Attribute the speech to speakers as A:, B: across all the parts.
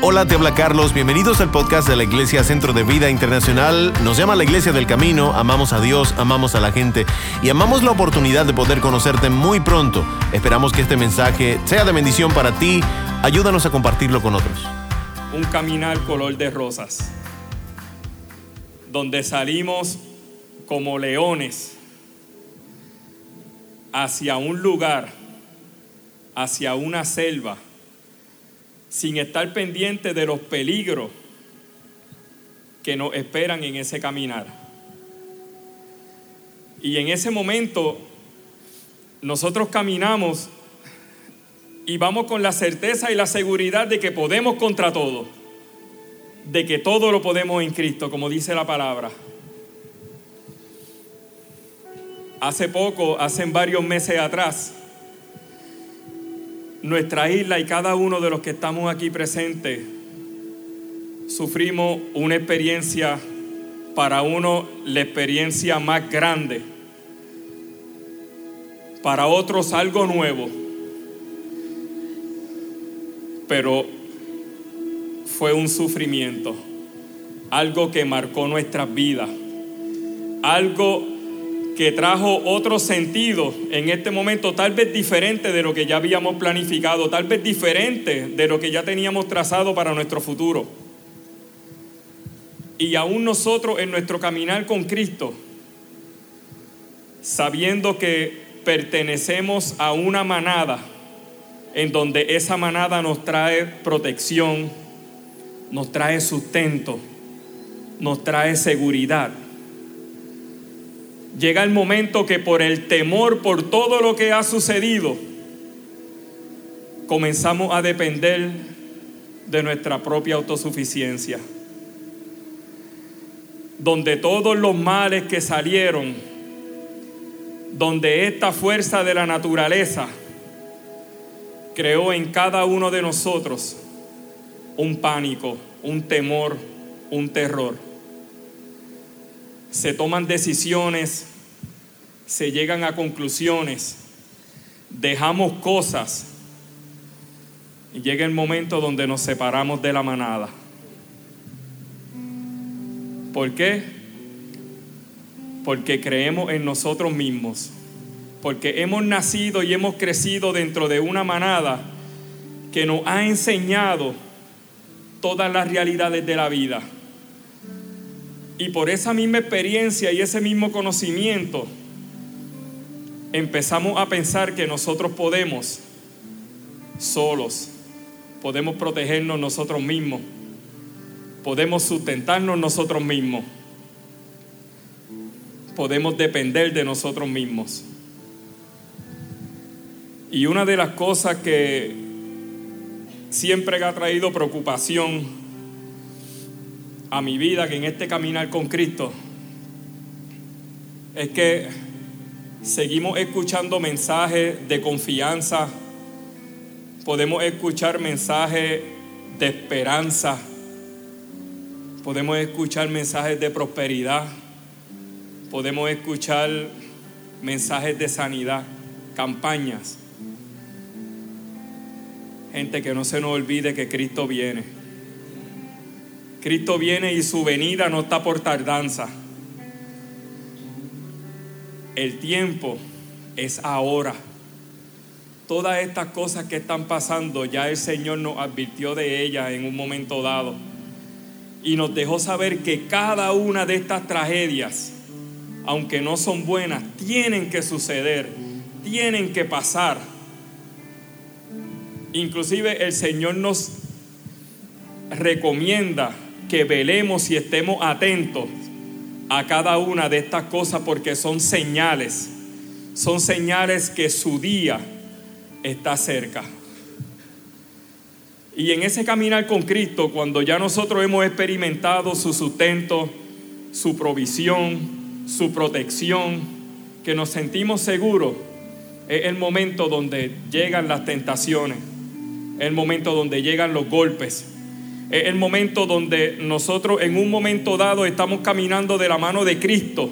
A: Hola, te habla Carlos. Bienvenidos al podcast de la Iglesia Centro de Vida Internacional. Nos llama la Iglesia del Camino. Amamos a Dios, amamos a la gente y amamos la oportunidad de poder conocerte muy pronto. Esperamos que este mensaje sea de bendición para ti. Ayúdanos a compartirlo con otros.
B: Un caminar color de rosas, donde salimos como leones hacia un lugar, hacia una selva sin estar pendiente de los peligros que nos esperan en ese caminar. Y en ese momento nosotros caminamos y vamos con la certeza y la seguridad de que podemos contra todo, de que todo lo podemos en Cristo, como dice la palabra. Hace poco, hace varios meses atrás, nuestra isla y cada uno de los que estamos aquí presentes sufrimos una experiencia, para uno la experiencia más grande, para otros algo nuevo, pero fue un sufrimiento, algo que marcó nuestras vidas, algo que trajo otro sentido en este momento, tal vez diferente de lo que ya habíamos planificado, tal vez diferente de lo que ya teníamos trazado para nuestro futuro. Y aún nosotros en nuestro caminar con Cristo, sabiendo que pertenecemos a una manada, en donde esa manada nos trae protección, nos trae sustento, nos trae seguridad llega el momento que por el temor, por todo lo que ha sucedido, comenzamos a depender de nuestra propia autosuficiencia. Donde todos los males que salieron, donde esta fuerza de la naturaleza creó en cada uno de nosotros un pánico, un temor, un terror se toman decisiones, se llegan a conclusiones, dejamos cosas y llega el momento donde nos separamos de la manada. ¿Por qué? Porque creemos en nosotros mismos, porque hemos nacido y hemos crecido dentro de una manada que nos ha enseñado todas las realidades de la vida y por esa misma experiencia y ese mismo conocimiento, empezamos a pensar que nosotros podemos solos, podemos protegernos nosotros mismos, podemos sustentarnos nosotros mismos, podemos depender de nosotros mismos. Y una de las cosas que siempre ha traído preocupación a mi vida, que en este caminar con Cristo, es que seguimos escuchando mensajes de confianza, podemos escuchar mensajes de esperanza, podemos escuchar mensajes de prosperidad, podemos escuchar mensajes de sanidad, campañas. Gente que no se nos olvide que Cristo viene Cristo viene y su venida no está por tardanza. El tiempo es ahora. Todas estas cosas que están pasando, ya el Señor nos advirtió de ellas en un momento dado. Y nos dejó saber que cada una de estas tragedias, aunque no son buenas, tienen que suceder, tienen que pasar. Inclusive el Señor nos recomienda que velemos y estemos atentos a cada una de estas cosas porque son señales, son señales que su día está cerca. Y en ese caminar con Cristo, cuando ya nosotros hemos experimentado su sustento, su provisión, su protección, que nos sentimos seguros, es el momento donde llegan las tentaciones, es el momento donde llegan los golpes, es el momento donde nosotros en un momento dado estamos caminando de la mano de Cristo.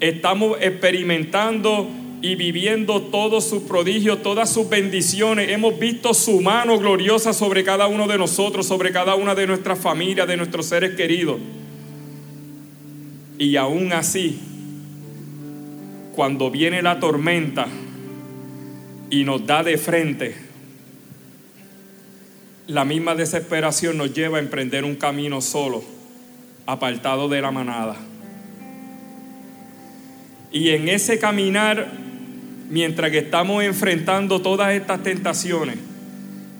B: Estamos experimentando y viviendo todos sus prodigios, todas sus bendiciones. Hemos visto su mano gloriosa sobre cada uno de nosotros, sobre cada una de nuestras familias, de nuestros seres queridos. Y aún así, cuando viene la tormenta y nos da de frente, la misma desesperación nos lleva a emprender un camino solo, apartado de la manada. Y en ese caminar mientras que estamos enfrentando todas estas tentaciones,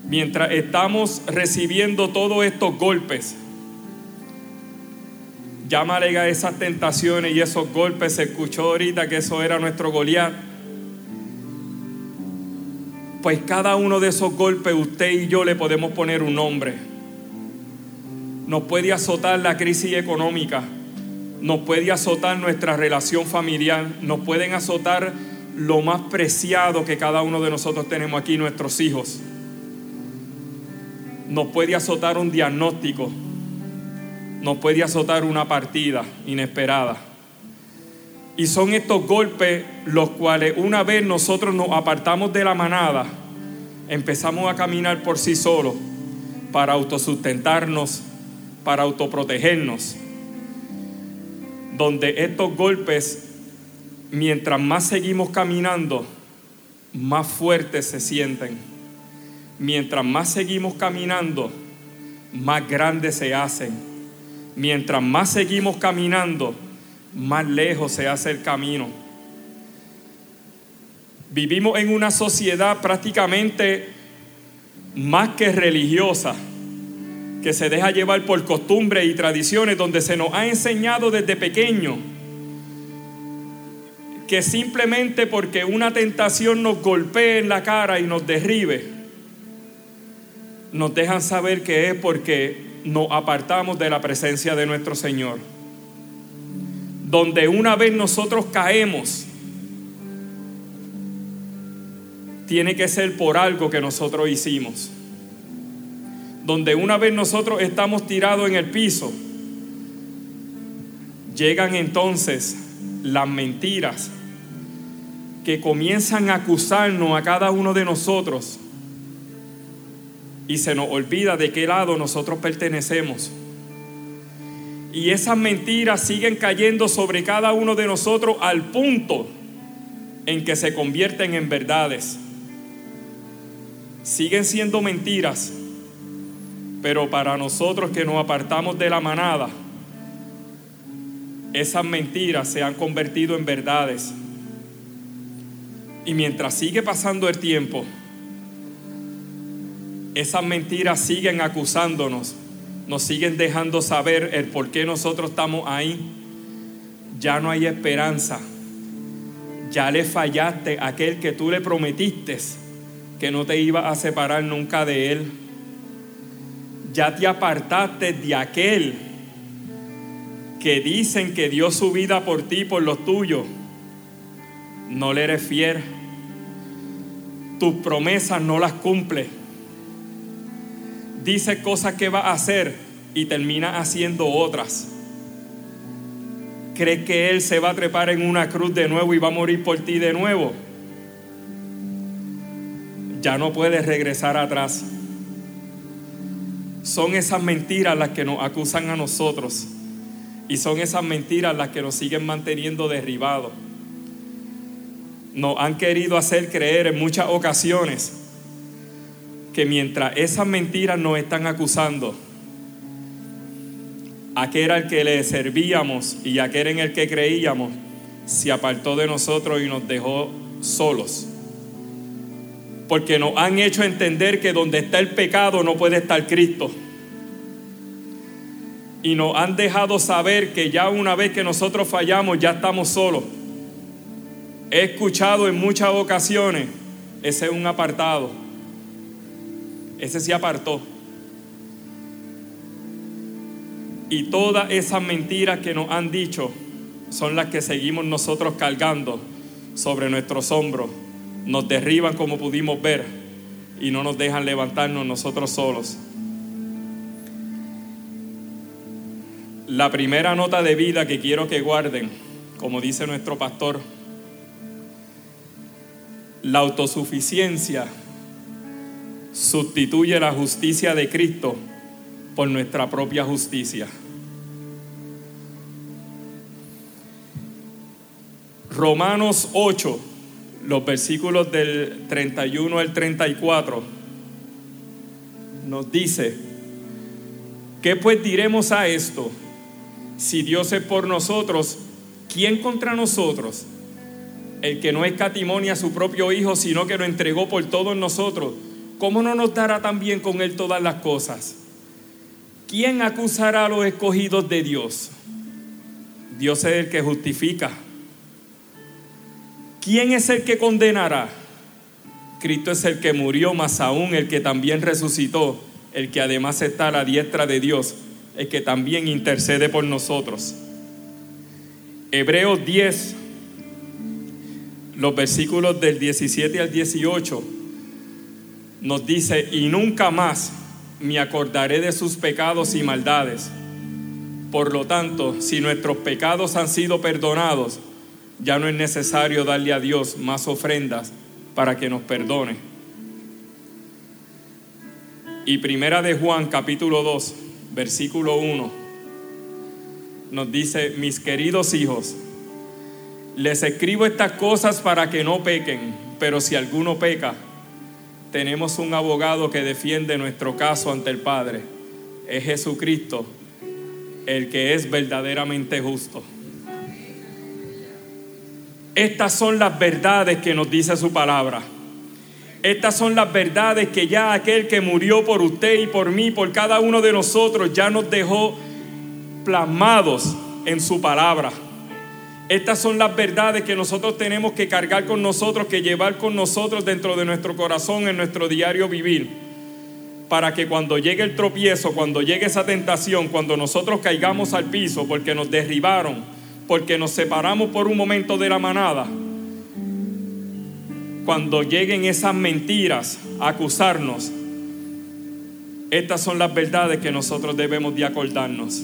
B: mientras estamos recibiendo todos estos golpes, llámale a esas tentaciones y esos golpes, se escuchó ahorita que eso era nuestro Goliat. Pues cada uno de esos golpes usted y yo le podemos poner un nombre. Nos puede azotar la crisis económica, nos puede azotar nuestra relación familiar, nos pueden azotar lo más preciado que cada uno de nosotros tenemos aquí, nuestros hijos. Nos puede azotar un diagnóstico, nos puede azotar una partida inesperada. Y son estos golpes los cuales una vez nosotros nos apartamos de la manada, empezamos a caminar por sí solos para autosustentarnos, para autoprotegernos. Donde estos golpes mientras más seguimos caminando, más fuertes se sienten. Mientras más seguimos caminando, más grandes se hacen. Mientras más seguimos caminando, más lejos se hace el camino. Vivimos en una sociedad prácticamente más que religiosa, que se deja llevar por costumbres y tradiciones, donde se nos ha enseñado desde pequeño que simplemente porque una tentación nos golpee en la cara y nos derribe, nos dejan saber que es porque nos apartamos de la presencia de nuestro Señor. Donde una vez nosotros caemos, tiene que ser por algo que nosotros hicimos. Donde una vez nosotros estamos tirados en el piso, llegan entonces las mentiras que comienzan a acusarnos a cada uno de nosotros y se nos olvida de qué lado nosotros pertenecemos. Y esas mentiras siguen cayendo sobre cada uno de nosotros al punto en que se convierten en verdades. Siguen siendo mentiras, pero para nosotros que nos apartamos de la manada, esas mentiras se han convertido en verdades. Y mientras sigue pasando el tiempo, esas mentiras siguen acusándonos, nos siguen dejando saber el por qué nosotros estamos ahí. Ya no hay esperanza. Ya le fallaste a aquel que tú le prometiste que no te iba a separar nunca de él. Ya te apartaste de aquel que dicen que dio su vida por ti, por los tuyos. No le eres fiel. Tus promesas no las cumple. Dice cosas que va a hacer y termina haciendo otras. ¿Crees que Él se va a trepar en una cruz de nuevo y va a morir por ti de nuevo? Ya no puedes regresar atrás. Son esas mentiras las que nos acusan a nosotros y son esas mentiras las que nos siguen manteniendo derribados. Nos han querido hacer creer en muchas ocasiones que mientras esas mentiras nos están acusando, aquel al que le servíamos y aquel en el que creíamos se apartó de nosotros y nos dejó solos. Porque nos han hecho entender que donde está el pecado no puede estar Cristo y nos han dejado saber que ya una vez que nosotros fallamos ya estamos solos. He escuchado en muchas ocasiones, ese es un apartado, ese se apartó. Y todas esas mentiras que nos han dicho son las que seguimos nosotros cargando sobre nuestros hombros. Nos derriban como pudimos ver y no nos dejan levantarnos nosotros solos. La primera nota de vida que quiero que guarden, como dice nuestro pastor, la autosuficiencia sustituye la justicia de Cristo por nuestra propia justicia. Romanos 8, los versículos del 31 al 34, nos dice, ¿qué pues diremos a esto? Si Dios es por nosotros, ¿quién contra nosotros? El que no escatimonia a su propio Hijo, sino que lo entregó por todos nosotros, ¿cómo no nos dará también con Él todas las cosas? ¿Quién acusará a los escogidos de Dios? Dios es el que justifica. ¿Quién es el que condenará? Cristo es el que murió, más aún el que también resucitó, el que además está a la diestra de Dios, el que también intercede por nosotros. Hebreos 10, los versículos del 17 al 18, nos dice, y nunca más me acordaré de sus pecados y maldades. Por lo tanto, si nuestros pecados han sido perdonados, ya no es necesario darle a Dios más ofrendas para que nos perdone. Y primera de Juan capítulo 2, versículo 1, nos dice, mis queridos hijos, les escribo estas cosas para que no pequen, pero si alguno peca, tenemos un abogado que defiende nuestro caso ante el Padre. Es Jesucristo, el que es verdaderamente justo. Estas son las verdades que nos dice su palabra. Estas son las verdades que ya aquel que murió por usted y por mí, por cada uno de nosotros, ya nos dejó plasmados en su palabra. Estas son las verdades que nosotros tenemos que cargar con nosotros, que llevar con nosotros dentro de nuestro corazón en nuestro diario vivir. Para que cuando llegue el tropiezo, cuando llegue esa tentación, cuando nosotros caigamos al piso porque nos derribaron, porque nos separamos por un momento de la manada, cuando lleguen esas mentiras a acusarnos, estas son las verdades que nosotros debemos de acordarnos.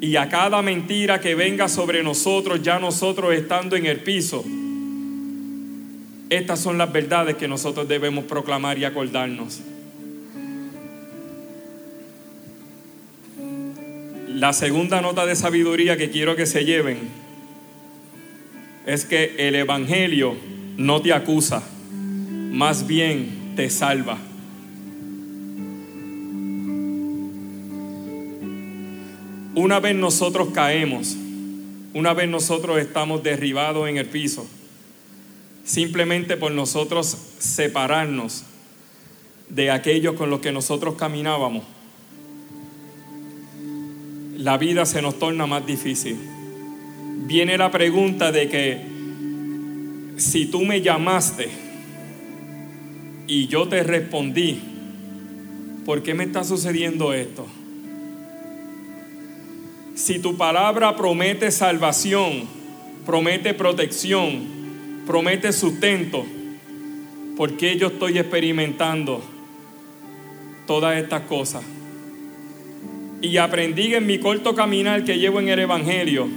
B: Y a cada mentira que venga sobre nosotros, ya nosotros estando en el piso, estas son las verdades que nosotros debemos proclamar y acordarnos. La segunda nota de sabiduría que quiero que se lleven es que el Evangelio no te acusa, más bien te salva. Una vez nosotros caemos, una vez nosotros estamos derribados en el piso, simplemente por nosotros separarnos de aquellos con los que nosotros caminábamos, la vida se nos torna más difícil. Viene la pregunta de que si tú me llamaste y yo te respondí, ¿por qué me está sucediendo esto? Si tu palabra promete salvación, promete protección, promete sustento, ¿por qué yo estoy experimentando todas estas cosas? Y aprendí en mi corto caminar que llevo en el Evangelio,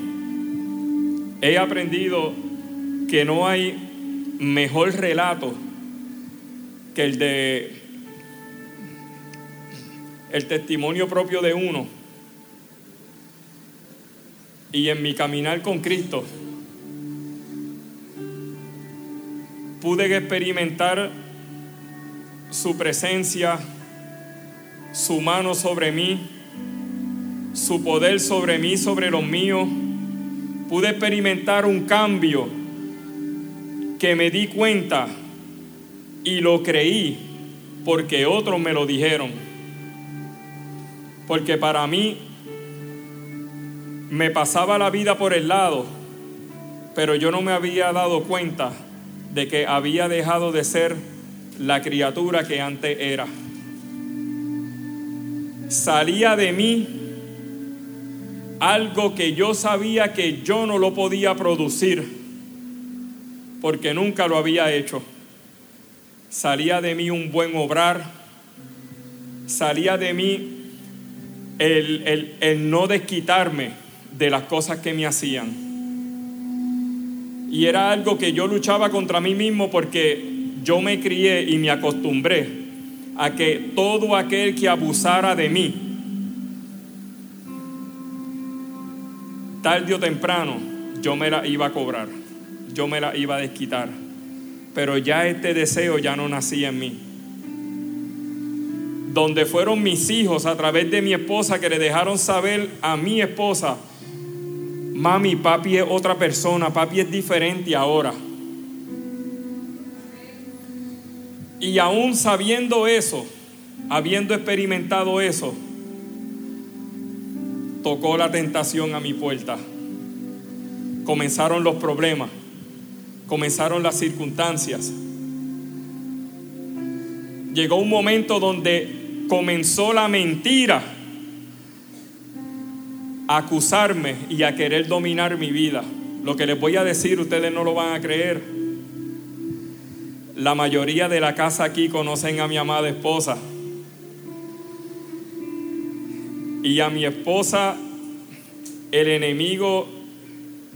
B: he aprendido que no hay mejor relato que el de el testimonio propio de uno. Y en mi caminar con Cristo pude experimentar su presencia, su mano sobre mí, su poder sobre mí, sobre los míos. Pude experimentar un cambio que me di cuenta y lo creí porque otros me lo dijeron. Porque para mí me pasaba la vida por el lado, pero yo no me había dado cuenta de que había dejado de ser la criatura que antes era. Salía de mí algo que yo sabía que yo no lo podía producir, porque nunca lo había hecho. Salía de mí un buen obrar, salía de mí el, no desquitarme de las cosas que me hacían. Y era algo que yo luchaba contra mí mismo porque yo me crié y me acostumbré a que todo aquel que abusara de mí, tarde o temprano, yo me la iba a cobrar, yo me la iba a desquitar. Pero ya este deseo ya no nacía en mí. Donde fueron mis hijos a través de mi esposa que le dejaron saber a mi esposa, mami, papi es otra persona, papi es diferente ahora. Y aún sabiendo eso, habiendo experimentado eso, tocó la tentación a mi puerta. Comenzaron los problemas, comenzaron las circunstancias. Llegó un momento donde comenzó la mentira a acusarme y a querer dominar mi vida. Lo que les voy a decir, ustedes no lo van a creer. La mayoría de la casa aquí conocen a mi amada esposa. Y a mi esposa el enemigo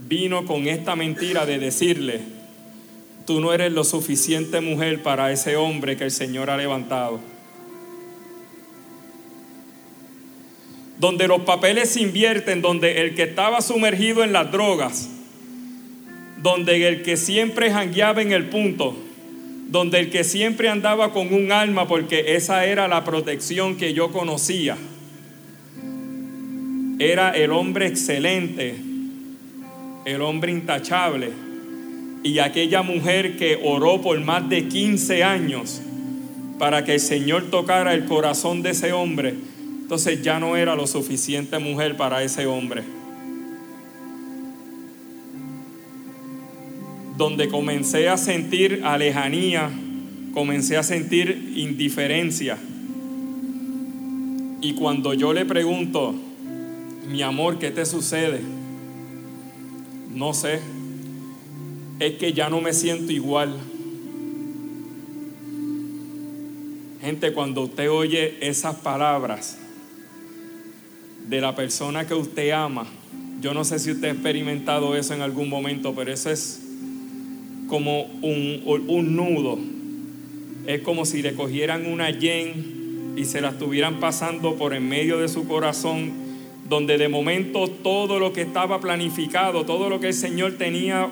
B: vino con esta mentira de decirle, tú no eres lo suficiente mujer para ese hombre que el Señor ha levantado. Donde los papeles se invierten, donde el que estaba sumergido en las drogas, donde el que siempre jangueaba en el punto, donde el que siempre andaba con un alma, porque esa era la protección que yo conocía. Era el hombre excelente, el hombre intachable, y aquella mujer que oró por más de 15 años para que el Señor tocara el corazón de ese hombre, entonces ya no era lo suficiente mujer para ese hombre. Donde comencé a sentir alejanía, comencé a sentir indiferencia. Y cuando yo le pregunto, mi amor, ¿qué te sucede? No sé. Es que ya no me siento igual. Gente, cuando usted oye esas palabras de la persona que usted ama, yo no sé si usted ha experimentado eso en algún momento, pero eso es como un, un nudo. Es como si le cogieran una yen y se la estuvieran pasando por en medio de su corazón donde de momento todo lo que estaba planificado, todo lo que el Señor tenía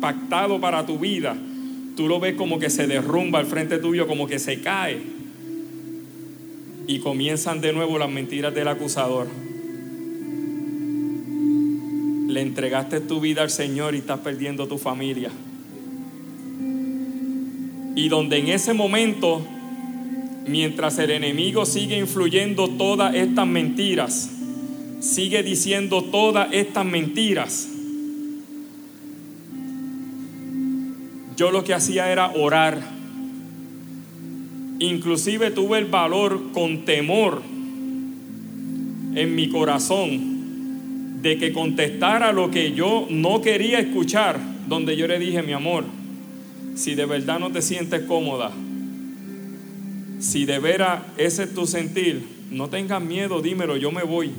B: pactado para tu vida, tú lo ves como que se derrumba al frente tuyo, como que se cae. Y comienzan de nuevo las mentiras del acusador. Le entregaste tu vida al Señor y estás perdiendo tu familia. Y donde en ese momento, mientras el enemigo sigue influyendo todas estas mentiras, sigue diciendo todas estas mentiras. Yo lo que hacía era orar. Inclusive tuve el valor con temor en mi corazón de que contestara lo que yo no quería escuchar, donde yo le dije, mi amor, si de verdad no te sientes cómoda, si de veras ese es tu sentir, no tengas miedo, dímelo, yo me voy.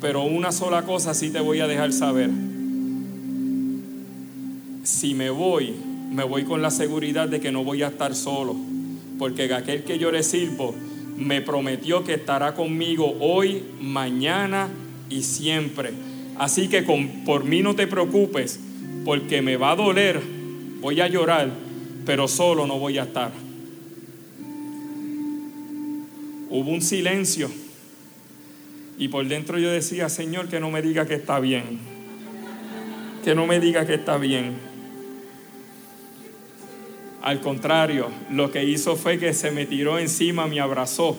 B: Pero una sola cosa sí te voy a dejar saber. Si me voy, me voy con la seguridad de que no voy a estar solo. Porque aquel que yo le sirvo me prometió que estará conmigo hoy, mañana y siempre. Así que por mí no te preocupes, porque me va a doler, voy a llorar, pero solo no voy a estar. Hubo un silencio y por dentro yo decía, Señor, que no me diga que está bien. Que no me diga que está bien. Al contrario, lo que hizo fue que se me tiró encima, me abrazó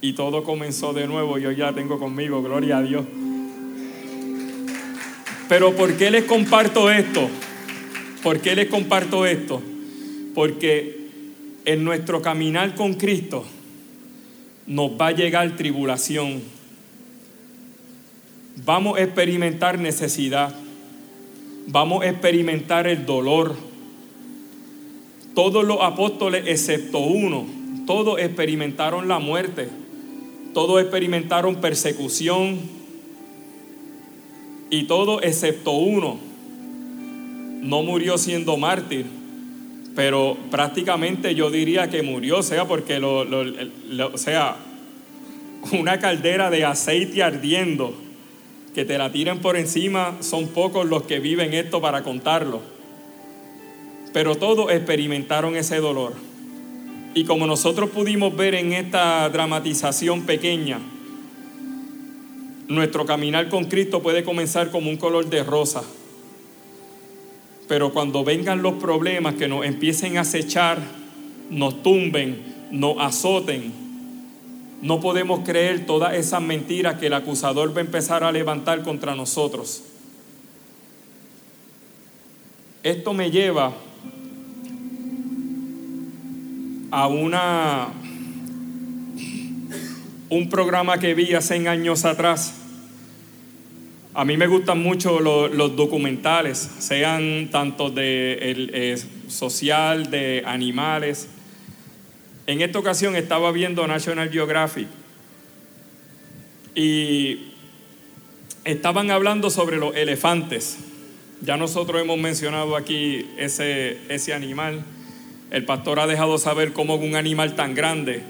B: y todo comenzó de nuevo. Yo ya tengo conmigo, gloria a Dios. Pero ¿por qué les comparto esto? ¿Por qué les comparto esto? Porque en nuestro caminar con Cristo nos va a llegar tribulación vamos a experimentar necesidad, vamos a experimentar el dolor. Todos los apóstoles, excepto uno, todos experimentaron la muerte, todos experimentaron persecución y todos, excepto uno, no murió siendo mártir, pero prácticamente yo diría que murió, sea, porque lo, o sea, una caldera de aceite ardiendo, que te la tiren por encima, son pocos los que viven esto para contarlo. Pero todos experimentaron ese dolor. Y como nosotros pudimos ver en esta dramatización pequeña, nuestro caminar con Cristo puede comenzar como un color de rosa. Pero cuando vengan los problemas que nos empiecen a acechar, nos tumben, nos azoten, no podemos creer todas esas mentiras que el acusador va a empezar a levantar contra nosotros. Esto me lleva a una un programa que vi hace años atrás. A mí me gustan mucho los, documentales, sean tanto de el, eh, social, de animales. En esta ocasión estaba viendo National Geographic y estaban hablando sobre los elefantes. Ya nosotros hemos mencionado aquí ese, ese animal. El pastor ha dejado saber cómo un animal tan grande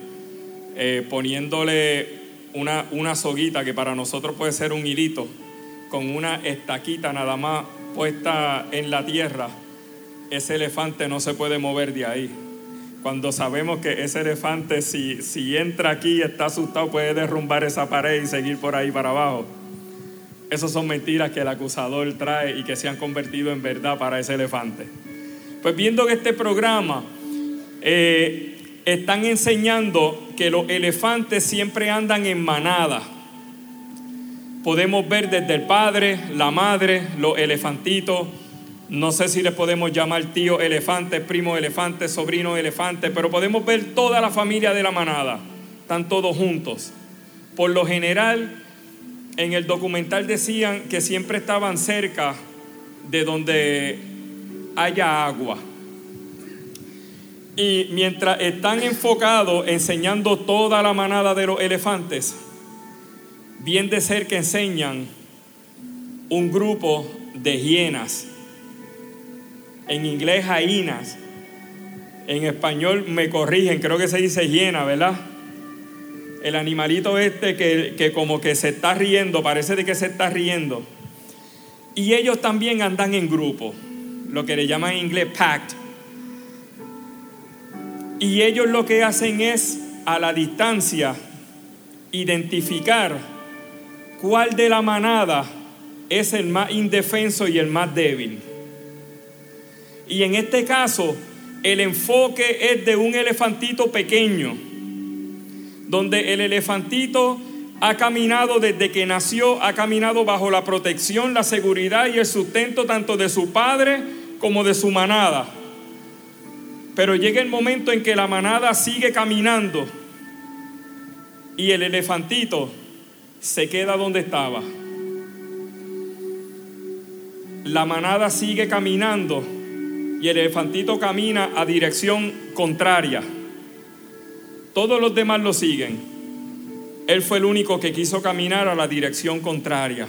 B: eh, poniéndole una, una soguita que para nosotros puede ser un hilito, con una estaquita nada más puesta en la tierra, ese elefante no se puede mover de ahí. Cuando sabemos que ese elefante, si, si entra aquí y está asustado, puede derrumbar esa pared y seguir por ahí para abajo. Esas son mentiras que el acusador trae y que se han convertido en verdad para ese elefante. Pues viendo que este programa eh, están enseñando que los elefantes siempre andan en manada. Podemos ver desde el padre, la madre, los elefantitos. No sé si les podemos llamar tío elefante, primo elefante, sobrino elefante, pero podemos ver toda la familia de la manada. Están todos juntos. Por lo general, en el documental decían que siempre estaban cerca de donde haya agua. Y mientras están enfocados enseñando toda la manada de los elefantes, bien de cerca enseñan un grupo de hienas. En inglés, hainas. En español me corrigen, creo que se dice hiena, ¿verdad? El animalito este que, que como que se está riendo, parece de que se está riendo. Y ellos también andan en grupo, lo que le llaman en inglés packed y ellos lo que hacen es a la distancia identificar cuál de la manada es el más indefenso y el más débil. Y en este caso, el enfoque es de un elefantito pequeño, donde el elefantito ha caminado desde que nació, ha caminado bajo la protección, la seguridad y el sustento tanto de su padre como de su manada. Pero llega el momento en que la manada sigue caminando y el elefantito se queda donde estaba. La manada sigue caminando y el elefantito camina a dirección contraria. Todos los demás lo siguen. Él fue el único que quiso caminar a la dirección contraria.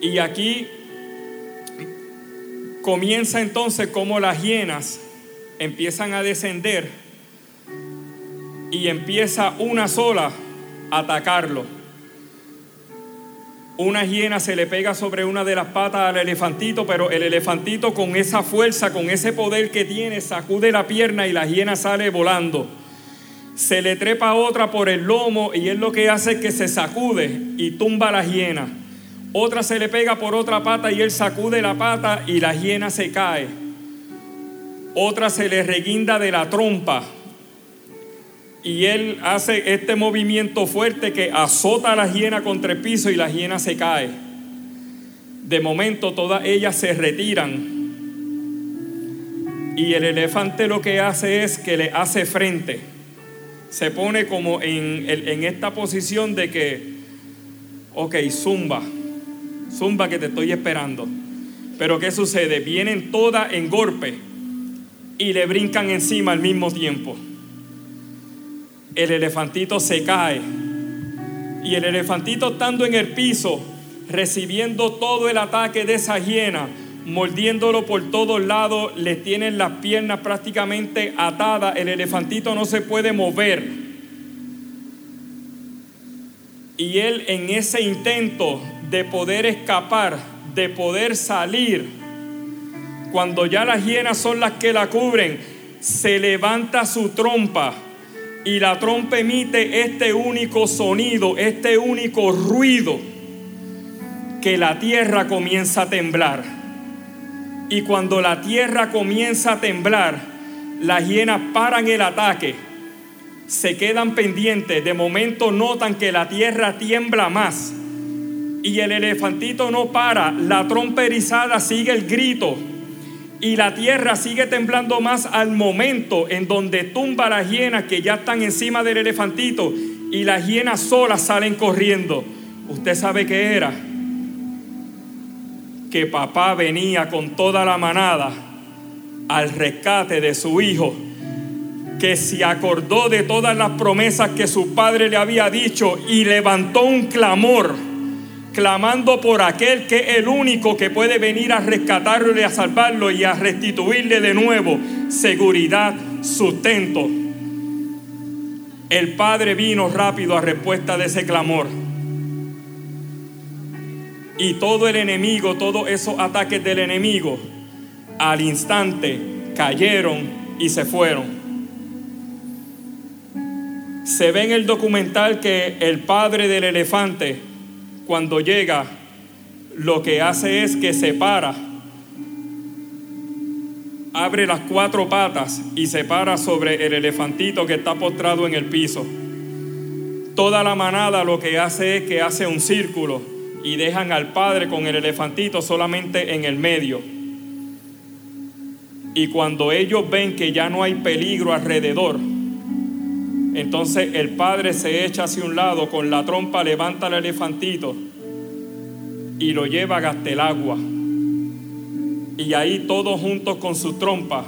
B: Y aquí Comienza entonces como las hienas empiezan a descender y empieza una sola a atacarlo. Una hiena se le pega sobre una de las patas al elefantito, pero el elefantito con esa fuerza, con ese poder que tiene, sacude la pierna y la hiena sale volando. Se le trepa otra por el lomo y él lo que hace es que se sacude y tumba a la hiena. Otra se le pega por otra pata y él sacude la pata y la hiena se cae. Otra se le reguinda de la trompa y él hace este movimiento fuerte que azota a la hiena contra el piso y la hiena se cae. De momento todas ellas se retiran y el elefante lo que hace es que le hace frente. Se pone como en, en esta posición de que, ok, zumba zumba que te estoy esperando. Pero ¿qué sucede? Vienen todas en golpe y le brincan encima al mismo tiempo. El elefantito se cae y el elefantito estando en el piso recibiendo todo el ataque de esa hiena, mordiéndolo por todos lados, le tienen las piernas prácticamente atadas, el elefantito no se puede mover. Y él en ese intento de poder escapar, de poder salir, cuando ya las hienas son las que la cubren, se levanta su trompa y la trompa emite este único sonido, este único ruido, que la tierra comienza a temblar. Y cuando la tierra comienza a temblar, las hienas paran el ataque, se quedan pendientes, de momento notan que la tierra tiembla más. Y el elefantito no para, la trompa erizada sigue el grito y la tierra sigue temblando más al momento en donde tumba las hienas que ya están encima del elefantito y las hienas solas salen corriendo. ¿Usted sabe qué era? Que papá venía con toda la manada al rescate de su hijo, que se acordó de todas las promesas que su padre le había dicho y levantó un clamor clamando por aquel que es el único que puede venir a rescatarlo y a salvarlo y a restituirle de nuevo seguridad, sustento. El Padre vino rápido a respuesta de ese clamor. Y todo el enemigo, todos esos ataques del enemigo, al instante cayeron y se fueron. Se ve en el documental que el padre del elefante cuando llega, lo que hace es que separa, abre las cuatro patas y se para sobre el elefantito que está postrado en el piso. Toda la manada lo que hace es que hace un círculo y dejan al padre con el elefantito solamente en el medio. Y cuando ellos ven que ya no hay peligro alrededor, entonces el padre se echa hacia un lado, con la trompa levanta al elefantito y lo lleva a agua Y ahí todos juntos con su trompa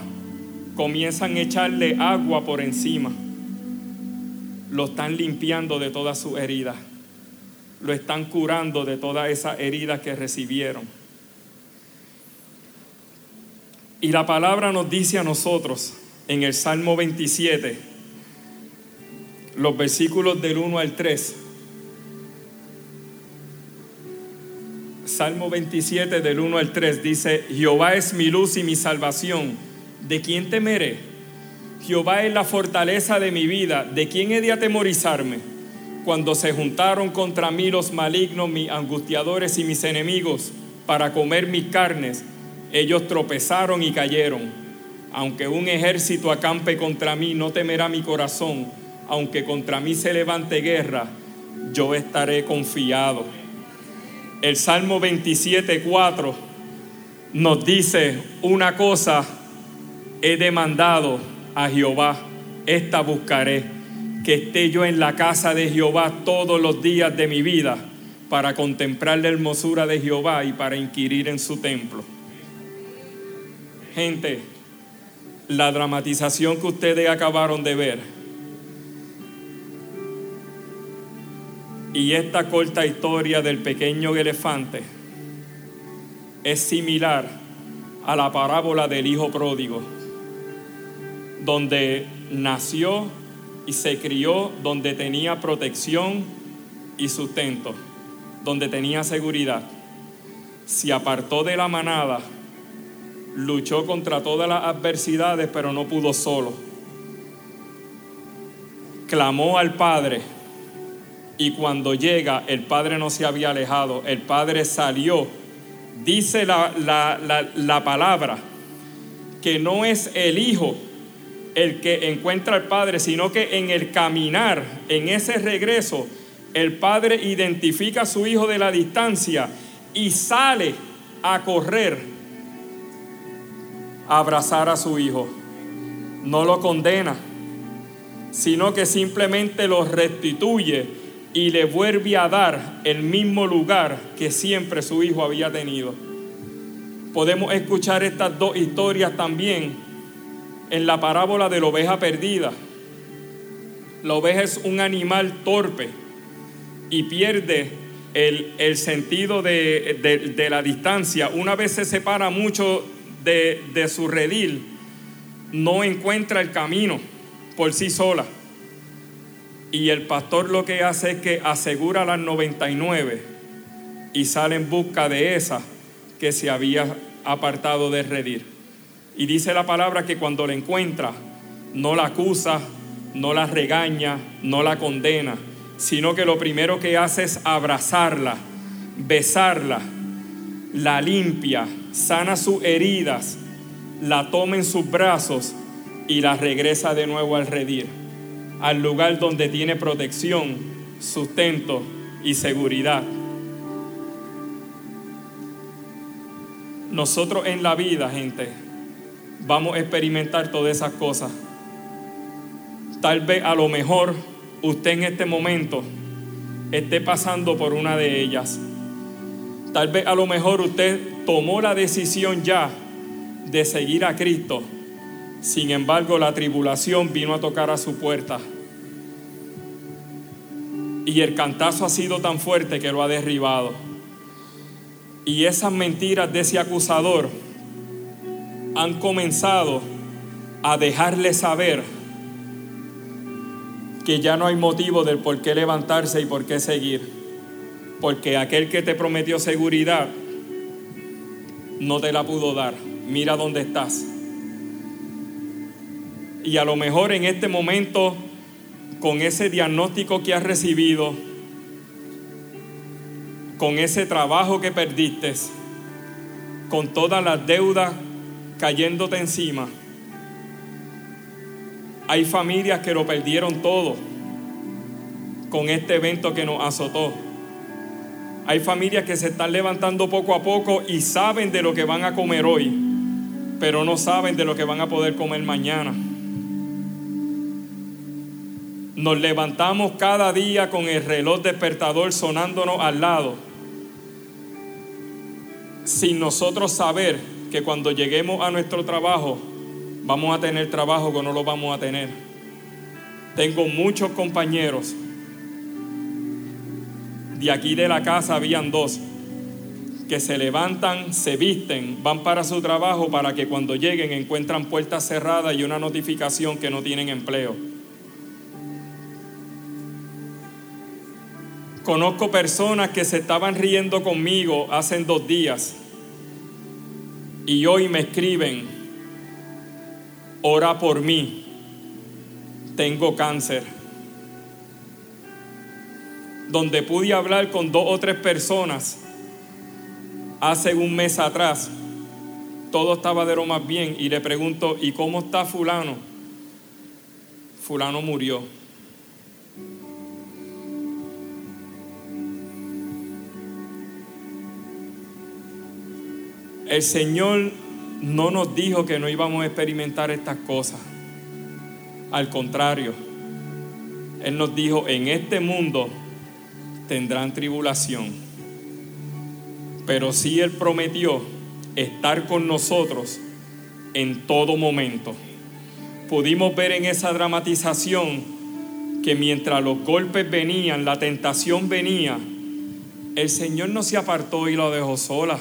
B: comienzan a echarle agua por encima. Lo están limpiando de todas sus heridas. Lo están curando de todas esas heridas que recibieron. Y la palabra nos dice a nosotros en el Salmo 27, los versículos del 1 al 3. Salmo 27 del 1 al 3 dice, Jehová es mi luz y mi salvación, ¿de quién temeré? Jehová es la fortaleza de mi vida, ¿de quién he de atemorizarme? Cuando se juntaron contra mí los malignos, mis angustiadores y mis enemigos, para comer mis carnes, ellos tropezaron y cayeron. Aunque un ejército acampe contra mí, no temerá mi corazón aunque contra mí se levante guerra, yo estaré confiado. El Salmo 27.4 nos dice una cosa, he demandado a Jehová, esta buscaré, que esté yo en la casa de Jehová todos los días de mi vida para contemplar la hermosura de Jehová y para inquirir en su templo. Gente, la dramatización que ustedes acabaron de ver, Y esta corta historia del pequeño elefante es similar a la parábola del hijo pródigo, donde nació y se crió, donde tenía protección y sustento, donde tenía seguridad. Se apartó de la manada, luchó contra todas las adversidades, pero no pudo solo. Clamó al Padre y cuando llega, el padre no se había alejado, el padre salió. Dice la, palabra que no es el hijo el que encuentra al padre, sino que en el caminar, en ese regreso, el padre identifica a su hijo de la distancia y sale a correr a abrazar a su hijo. No lo condena, sino que simplemente lo restituye y le vuelve a dar el mismo lugar que siempre su hijo había tenido. Podemos escuchar estas dos historias también en la parábola de la oveja perdida. La oveja es un animal torpe y pierde el, sentido de, la distancia, una vez se separa mucho de, de su redil, no encuentra el camino por sí sola. Y el pastor lo que hace es que asegura las 99 y sale en busca de esa que se había apartado de redil. Y dice la palabra que cuando la encuentra, no la acusa, no la regaña, no la condena, sino que lo primero que hace es abrazarla, besarla, la limpia, sana sus heridas, la toma en sus brazos y la regresa de nuevo al redir, al lugar donde tiene protección, sustento y seguridad. Nosotros en la vida, gente, vamos a experimentar todas esas cosas. Tal vez a lo mejor usted en este momento esté pasando por una de ellas. Tal vez a lo mejor usted tomó la decisión ya de seguir a Cristo. Sin embargo, la tribulación vino a tocar a su puerta. Y el cantazo ha sido tan fuerte que lo ha derribado. Y esas mentiras de ese acusador han comenzado a dejarle saber que ya no hay motivo del por qué levantarse y por qué seguir. Porque aquel que te prometió seguridad no te la pudo dar. Mira dónde estás. Y a lo mejor en este momento, con ese diagnóstico que has recibido, con ese trabajo que perdiste, con todas las deudas cayéndote encima, hay familias que lo perdieron todo con este evento que nos azotó. Hay familias que se están levantando poco a poco y saben de lo que van a comer hoy, pero no saben de lo que van a poder comer mañana. Nos levantamos cada día con el reloj despertador sonándonos al lado, sin nosotros saber que cuando lleguemos a nuestro trabajo vamos a tener trabajo que no lo vamos a tener. Tengo muchos compañeros. De aquí de la casa habían dos que se levantan, se visten, van para su trabajo para que cuando lleguen encuentran puertas cerradas y una notificación que no tienen empleo. Conozco personas que se estaban riendo conmigo hace dos días y hoy me escriben ora por mí, tengo cáncer. Donde pude hablar con dos o tres personas hace un mes atrás, todo estaba de lo más bien y le pregunto, ¿y cómo está fulano? Fulano murió. El Señor no nos dijo que no íbamos a experimentar estas cosas. Al contrario, Él nos dijo, en este mundo tendrán tribulación. Pero sí Él prometió estar con nosotros en todo momento. Pudimos ver en esa dramatización que mientras los golpes venían, la tentación venía, el Señor no se apartó y lo dejó sola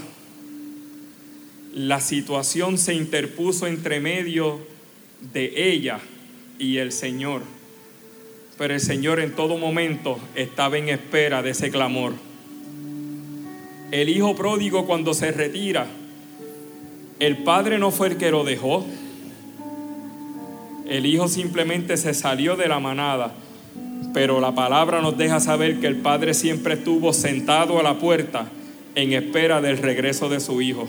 B: la situación se interpuso entre medio de ella y el Señor. Pero el Señor en todo momento estaba en espera de ese clamor. El hijo pródigo cuando se retira, el padre no fue el que lo dejó. El hijo simplemente se salió de la manada. Pero la palabra nos deja saber que el padre siempre estuvo sentado a la puerta en espera del regreso de su hijo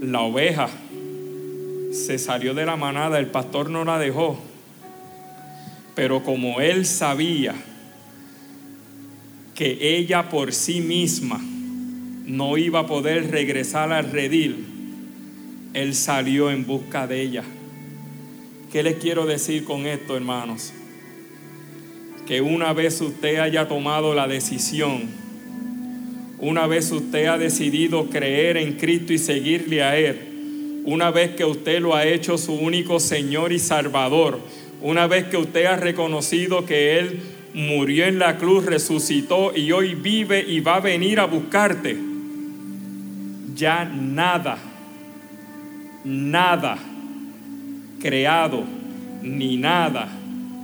B: la oveja se salió de la manada, el pastor no la dejó. Pero como él sabía que ella por sí misma no iba a poder regresar al redil, él salió en busca de ella. ¿Qué les quiero decir con esto, hermanos? Que una vez usted haya tomado la decisión una vez usted ha decidido creer en Cristo y seguirle a Él, una vez que usted lo ha hecho su único Señor y Salvador, una vez que usted ha reconocido que Él murió en la cruz, resucitó y hoy vive y va a venir a buscarte. Ya nada, nada creado, ni nada,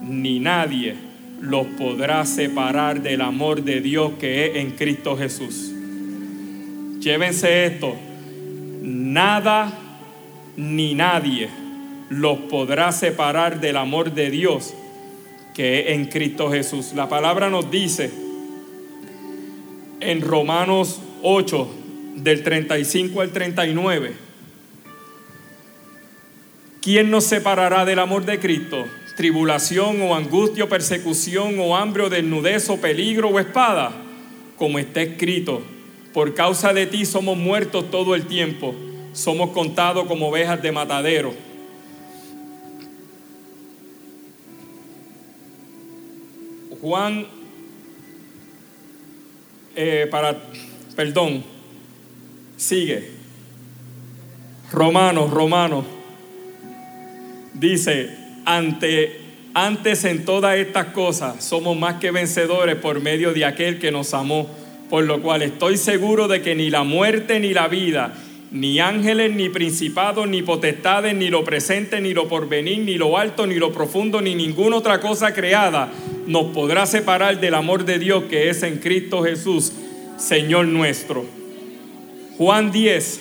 B: ni nadie los podrá separar del amor de Dios que es en Cristo Jesús. Llévense esto, nada ni nadie los podrá separar del amor de Dios que es en Cristo Jesús. La palabra nos dice en Romanos 8, del 35 al 39, ¿quién nos separará del amor de Cristo? ¿Tribulación o angustia o persecución o hambre o desnudez o peligro o espada? Como está escrito, por causa de ti somos muertos todo el tiempo, somos contados como ovejas de matadero. Juan, eh, para, perdón, sigue. Romanos, Romanos, dice, ante, antes en todas estas cosas somos más que vencedores por medio de aquel que nos amó, por lo cual estoy seguro de que ni la muerte ni la vida, ni ángeles, ni principados, ni potestades, ni lo presente, ni lo porvenir, ni lo alto, ni lo profundo, ni ninguna otra cosa creada nos podrá separar del amor de Dios que es en Cristo Jesús, Señor nuestro. Juan 10,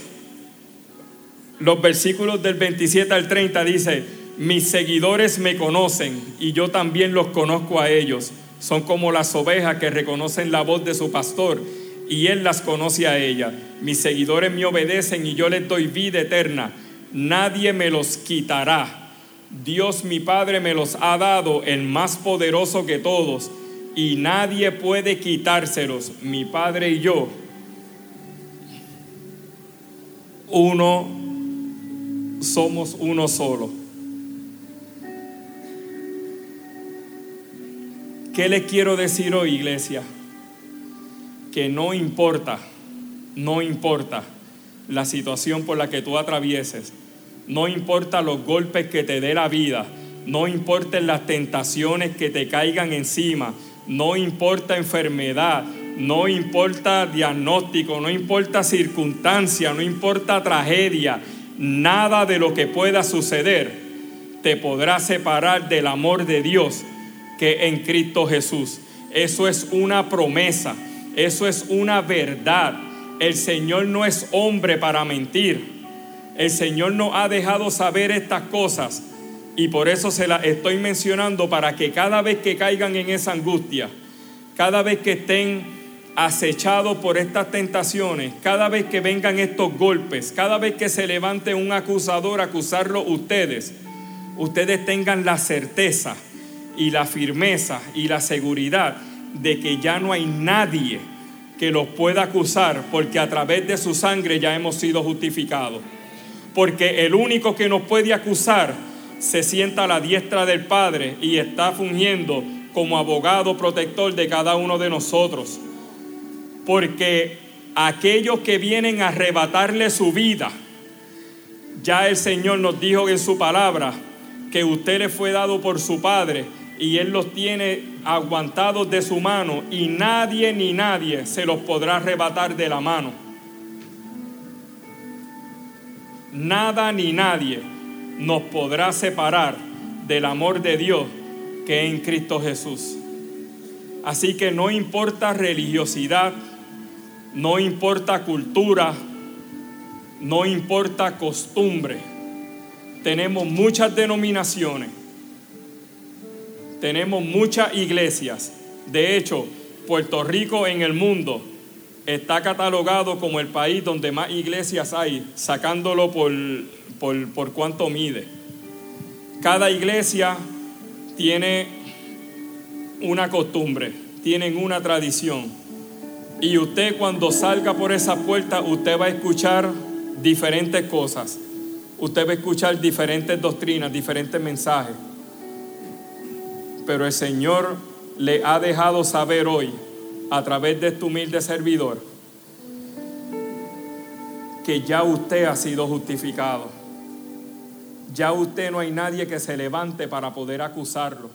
B: los versículos del 27 al 30 dice, mis seguidores me conocen y yo también los conozco a ellos. Son como las ovejas que reconocen la voz de su pastor y él las conoce a ella. Mis seguidores me obedecen y yo les doy vida eterna. Nadie me los quitará Dios mi Padre me los ha dado, el más poderoso que todos, y nadie puede quitárselos, mi Padre y yo. Uno, somos uno solo. ¿Qué les quiero decir hoy, iglesia? Que no importa, no importa la situación por la que tú atravieses, no importa los golpes que te dé la vida, no importen las tentaciones que te caigan encima, no importa enfermedad, no importa diagnóstico, no importa circunstancia, no importa tragedia, nada de lo que pueda suceder te podrá separar del amor de Dios que en Cristo Jesús. Eso es una promesa, eso es una verdad. El Señor no es hombre para mentir. El Señor nos ha dejado saber estas cosas y por eso se las estoy mencionando para que cada vez que caigan en esa angustia, cada vez que estén acechados por estas tentaciones, cada vez que vengan estos golpes, cada vez que se levante un acusador a acusarlo ustedes, ustedes tengan la certeza y la firmeza y la seguridad de que ya no hay nadie que los pueda acusar porque a través de su sangre ya hemos sido justificados porque el único que nos puede acusar se sienta a la diestra del Padre y está fungiendo como abogado protector de cada uno de nosotros. Porque aquellos que vienen a arrebatarle su vida, ya el Señor nos dijo en su palabra que usted le fue dado por su Padre y Él los tiene aguantados de su mano y nadie ni nadie se los podrá arrebatar de la mano. nada ni nadie nos podrá separar del amor de Dios que es en Cristo Jesús. Así que no importa religiosidad, no importa cultura, no importa costumbre. Tenemos muchas denominaciones, tenemos muchas iglesias. De hecho, Puerto Rico en el mundo está catalogado como el país donde más iglesias hay, sacándolo por, por, cuánto mide. Cada iglesia tiene una costumbre, tienen una tradición. Y usted cuando salga por esa puerta, usted va a escuchar diferentes cosas. Usted va a escuchar diferentes doctrinas, diferentes mensajes. Pero el Señor le ha dejado saber hoy a través de este humilde servidor que ya usted ha sido justificado. Ya usted no hay nadie que se levante para poder acusarlo.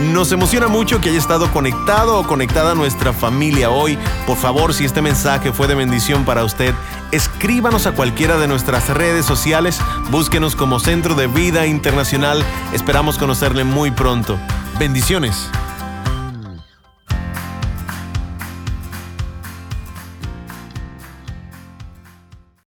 A: Nos emociona mucho que haya estado conectado o conectada a nuestra familia hoy. Por favor, si este mensaje fue de bendición para usted, escríbanos a cualquiera de nuestras redes sociales, búsquenos como Centro de Vida Internacional. Esperamos conocerle muy pronto. Bendiciones.